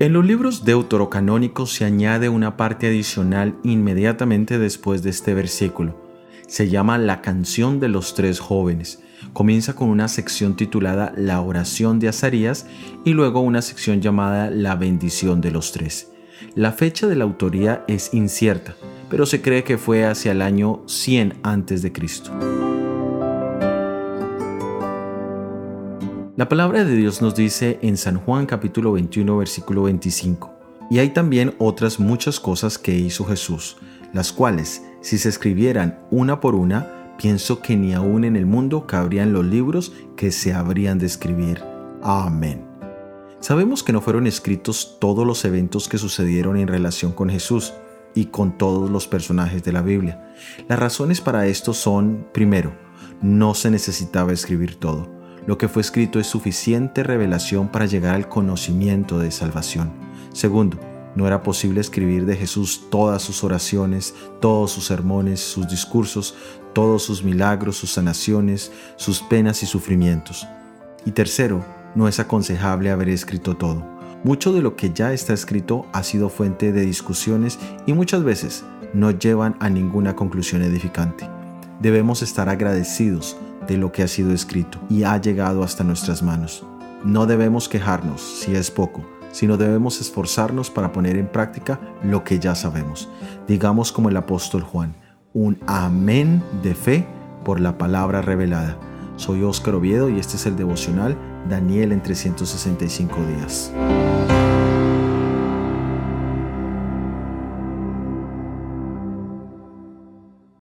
En los libros deuterocanónicos se añade una parte adicional inmediatamente después de este versículo. Se llama La canción de los tres jóvenes. Comienza con una sección titulada La oración de Azarías y luego una sección llamada La bendición de los tres. La fecha de la autoría es incierta, pero se cree que fue hacia el año 100 a.C. La palabra de Dios nos dice en San Juan capítulo 21 versículo 25, y hay también otras muchas cosas que hizo Jesús, las cuales, si se escribieran una por una, pienso que ni aún en el mundo cabrían los libros que se habrían de escribir. Amén. Sabemos que no fueron escritos todos los eventos que sucedieron en relación con Jesús y con todos los personajes de la Biblia. Las razones para esto son, primero, no se necesitaba escribir todo lo que fue escrito es suficiente revelación para llegar al conocimiento de salvación. Segundo, no era posible escribir de Jesús todas sus oraciones, todos sus sermones, sus discursos, todos sus milagros, sus sanaciones, sus penas y sufrimientos. Y tercero, no es aconsejable haber escrito todo. Mucho de lo que ya está escrito ha sido fuente de discusiones y muchas veces no llevan a ninguna conclusión edificante. Debemos estar agradecidos de lo que ha sido escrito y ha llegado hasta nuestras manos. No debemos quejarnos si es poco, sino debemos esforzarnos para poner en práctica lo que ya sabemos. Digamos como el apóstol Juan, un amén de fe por la palabra revelada. Soy Óscar Oviedo y este es el devocional Daniel en 365 días.